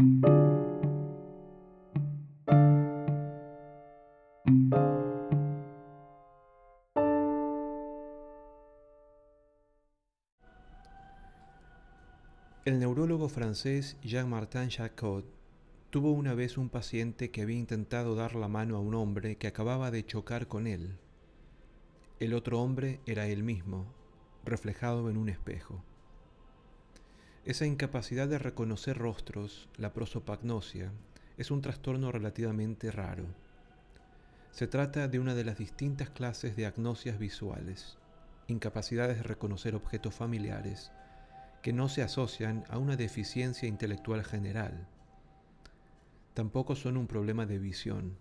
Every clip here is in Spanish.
El neurólogo francés Jean-Martin Jacquot tuvo una vez un paciente que había intentado dar la mano a un hombre que acababa de chocar con él. El otro hombre era él mismo, reflejado en un espejo. Esa incapacidad de reconocer rostros, la prosopagnosia, es un trastorno relativamente raro. Se trata de una de las distintas clases de agnosias visuales, incapacidades de reconocer objetos familiares, que no se asocian a una deficiencia intelectual general. Tampoco son un problema de visión.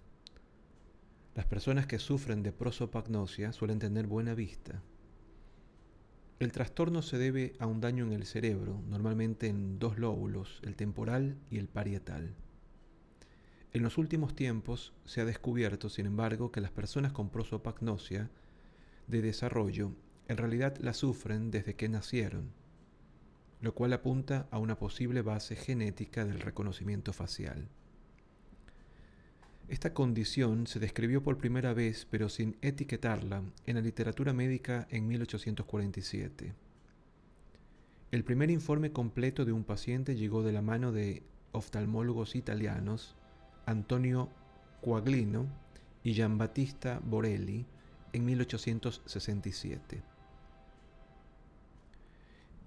Las personas que sufren de prosopagnosia suelen tener buena vista. El trastorno se debe a un daño en el cerebro, normalmente en dos lóbulos, el temporal y el parietal. En los últimos tiempos se ha descubierto, sin embargo, que las personas con prosopagnosia de desarrollo en realidad la sufren desde que nacieron, lo cual apunta a una posible base genética del reconocimiento facial. Esta condición se describió por primera vez, pero sin etiquetarla, en la literatura médica en 1847. El primer informe completo de un paciente llegó de la mano de oftalmólogos italianos Antonio Quaglino y Giambattista Borelli en 1867.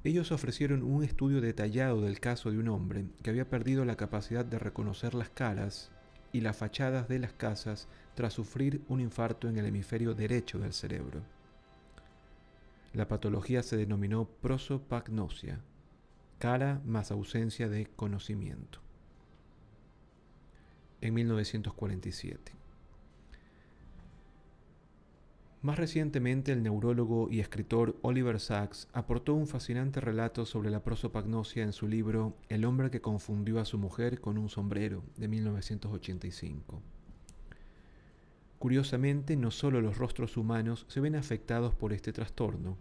Ellos ofrecieron un estudio detallado del caso de un hombre que había perdido la capacidad de reconocer las caras y las fachadas de las casas tras sufrir un infarto en el hemisferio derecho del cerebro. La patología se denominó prosopagnosia, cara más ausencia de conocimiento, en 1947. Más recientemente, el neurólogo y escritor Oliver Sacks aportó un fascinante relato sobre la prosopagnosia en su libro El hombre que confundió a su mujer con un sombrero, de 1985. Curiosamente, no solo los rostros humanos se ven afectados por este trastorno.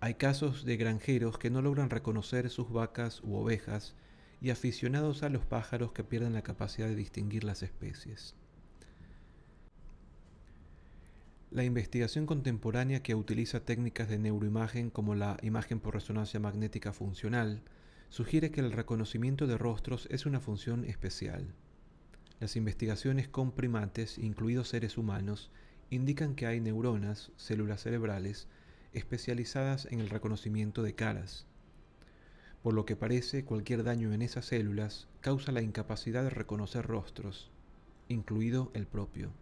Hay casos de granjeros que no logran reconocer sus vacas u ovejas y aficionados a los pájaros que pierden la capacidad de distinguir las especies. La investigación contemporánea que utiliza técnicas de neuroimagen como la imagen por resonancia magnética funcional sugiere que el reconocimiento de rostros es una función especial. Las investigaciones con primates, incluidos seres humanos, indican que hay neuronas, células cerebrales, especializadas en el reconocimiento de caras. Por lo que parece, cualquier daño en esas células causa la incapacidad de reconocer rostros, incluido el propio.